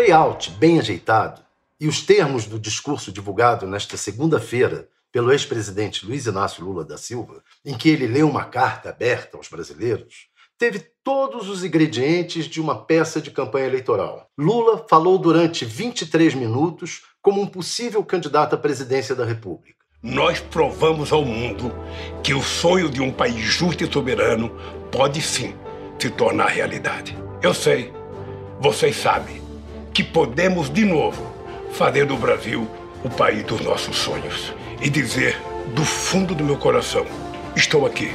layout bem ajeitado e os termos do discurso divulgado nesta segunda-feira pelo ex-presidente Luiz Inácio Lula da Silva, em que ele leu uma carta aberta aos brasileiros, teve todos os ingredientes de uma peça de campanha eleitoral. Lula falou durante 23 minutos como um possível candidato à presidência da República. Nós provamos ao mundo que o sonho de um país justo e soberano pode sim se tornar realidade. Eu sei, vocês sabem, que podemos de novo fazer do Brasil o país dos nossos sonhos e dizer do fundo do meu coração: estou aqui.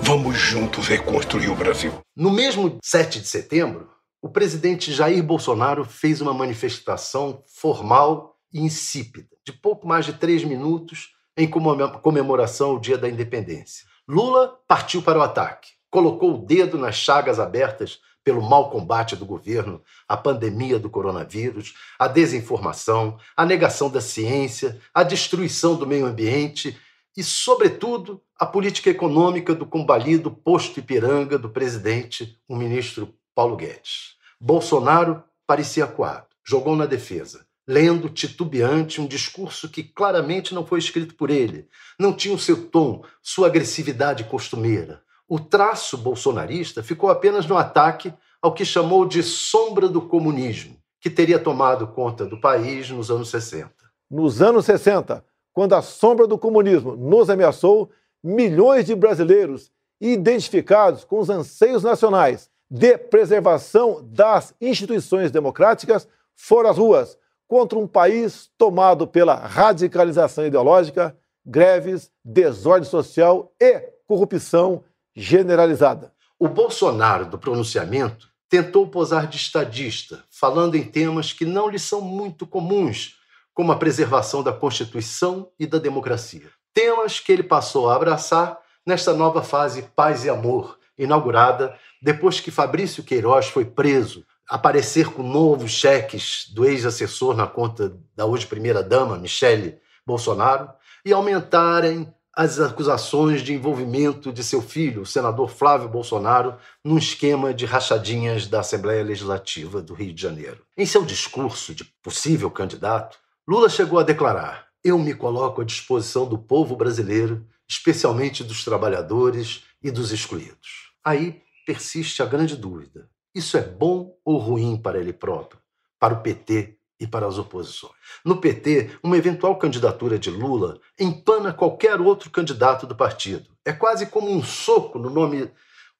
Vamos juntos reconstruir o Brasil. No mesmo 7 de setembro, o presidente Jair Bolsonaro fez uma manifestação formal e insípida, de pouco mais de três minutos, em comemoração ao Dia da Independência. Lula partiu para o ataque, colocou o dedo nas chagas abertas pelo mau combate do governo à pandemia do coronavírus, à desinformação, à negação da ciência, à destruição do meio ambiente e, sobretudo, à política econômica do combalido posto Ipiranga do presidente, o ministro Paulo Guedes. Bolsonaro parecia acuado, jogou na defesa, lendo titubeante um discurso que claramente não foi escrito por ele, não tinha o seu tom, sua agressividade costumeira o traço bolsonarista ficou apenas no ataque ao que chamou de sombra do comunismo, que teria tomado conta do país nos anos 60. Nos anos 60, quando a sombra do comunismo nos ameaçou, milhões de brasileiros identificados com os anseios nacionais de preservação das instituições democráticas foram às ruas contra um país tomado pela radicalização ideológica, greves, desordem social e corrupção generalizada. O Bolsonaro, do pronunciamento, tentou posar de estadista, falando em temas que não lhe são muito comuns, como a preservação da Constituição e da democracia. Temas que ele passou a abraçar nesta nova fase Paz e Amor, inaugurada depois que Fabrício Queiroz foi preso, aparecer com novos cheques do ex-assessor na conta da hoje primeira-dama, Michele Bolsonaro, e aumentarem as acusações de envolvimento de seu filho, o senador Flávio Bolsonaro, num esquema de rachadinhas da Assembleia Legislativa do Rio de Janeiro. Em seu discurso de possível candidato, Lula chegou a declarar: Eu me coloco à disposição do povo brasileiro, especialmente dos trabalhadores e dos excluídos. Aí persiste a grande dúvida: isso é bom ou ruim para ele próprio, para o PT e para as oposições. No PT, uma eventual candidatura de Lula empana qualquer outro candidato do partido. É quase como um soco no nome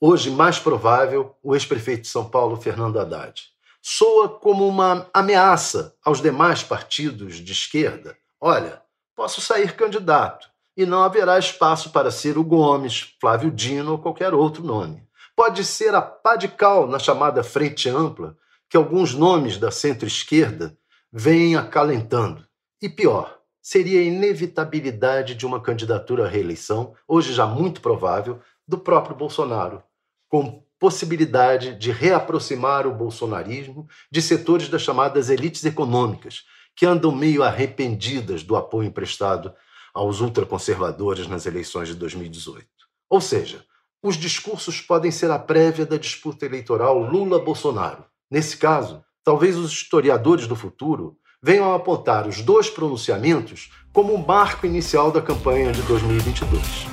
hoje mais provável, o ex-prefeito de São Paulo, Fernando Haddad. Soa como uma ameaça aos demais partidos de esquerda. Olha, posso sair candidato e não haverá espaço para Ciro Gomes, Flávio Dino ou qualquer outro nome. Pode ser a pá de cal na chamada Frente Ampla, que alguns nomes da centro-esquerda vem acalentando. E pior, seria a inevitabilidade de uma candidatura à reeleição, hoje já muito provável, do próprio Bolsonaro, com possibilidade de reaproximar o bolsonarismo de setores das chamadas elites econômicas, que andam meio arrependidas do apoio emprestado aos ultraconservadores nas eleições de 2018. Ou seja, os discursos podem ser a prévia da disputa eleitoral Lula-Bolsonaro. Nesse caso, Talvez os historiadores do futuro venham a apontar os dois pronunciamentos como um marco inicial da campanha de 2022.